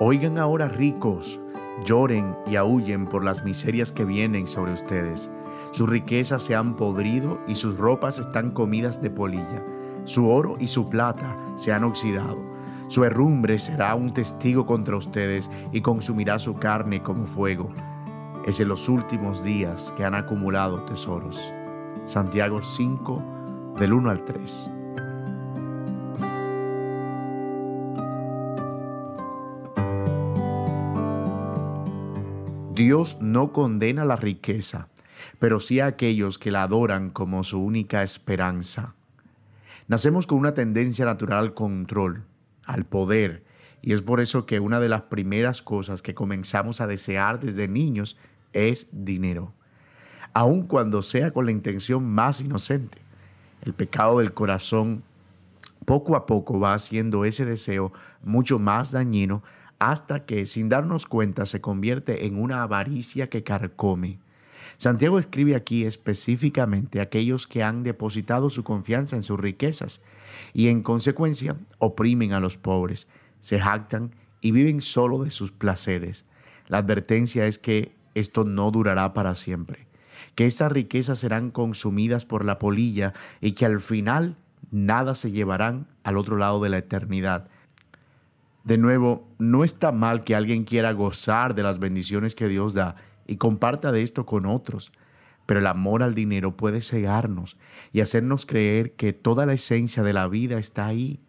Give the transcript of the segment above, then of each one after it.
Oigan ahora ricos, lloren y aúllen por las miserias que vienen sobre ustedes. Sus riquezas se han podrido y sus ropas están comidas de polilla. Su oro y su plata se han oxidado. Su herrumbre será un testigo contra ustedes y consumirá su carne como fuego. Es en los últimos días que han acumulado tesoros. Santiago 5, del 1 al 3. Dios no condena la riqueza, pero sí a aquellos que la adoran como su única esperanza. Nacemos con una tendencia natural al control, al poder, y es por eso que una de las primeras cosas que comenzamos a desear desde niños es dinero, aun cuando sea con la intención más inocente. El pecado del corazón poco a poco va haciendo ese deseo mucho más dañino hasta que sin darnos cuenta se convierte en una avaricia que carcome. Santiago escribe aquí específicamente a aquellos que han depositado su confianza en sus riquezas y en consecuencia oprimen a los pobres, se jactan y viven solo de sus placeres. La advertencia es que esto no durará para siempre, que estas riquezas serán consumidas por la polilla y que al final nada se llevarán al otro lado de la eternidad, de nuevo, no está mal que alguien quiera gozar de las bendiciones que Dios da y comparta de esto con otros, pero el amor al dinero puede cegarnos y hacernos creer que toda la esencia de la vida está ahí.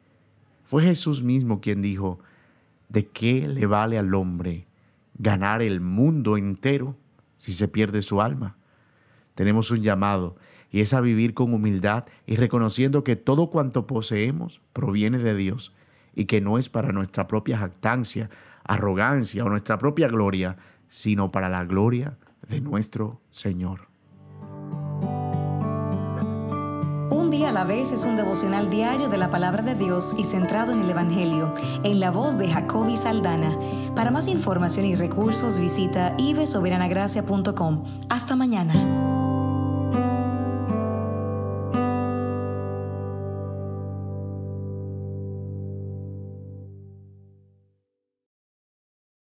Fue Jesús mismo quien dijo, ¿de qué le vale al hombre ganar el mundo entero si se pierde su alma? Tenemos un llamado y es a vivir con humildad y reconociendo que todo cuanto poseemos proviene de Dios y que no es para nuestra propia jactancia, arrogancia o nuestra propia gloria, sino para la gloria de nuestro Señor. Un día a la vez es un devocional diario de la palabra de Dios y centrado en el Evangelio, en la voz de Jacobi Saldana. Para más información y recursos visita ibesoberanagracia.com. Hasta mañana.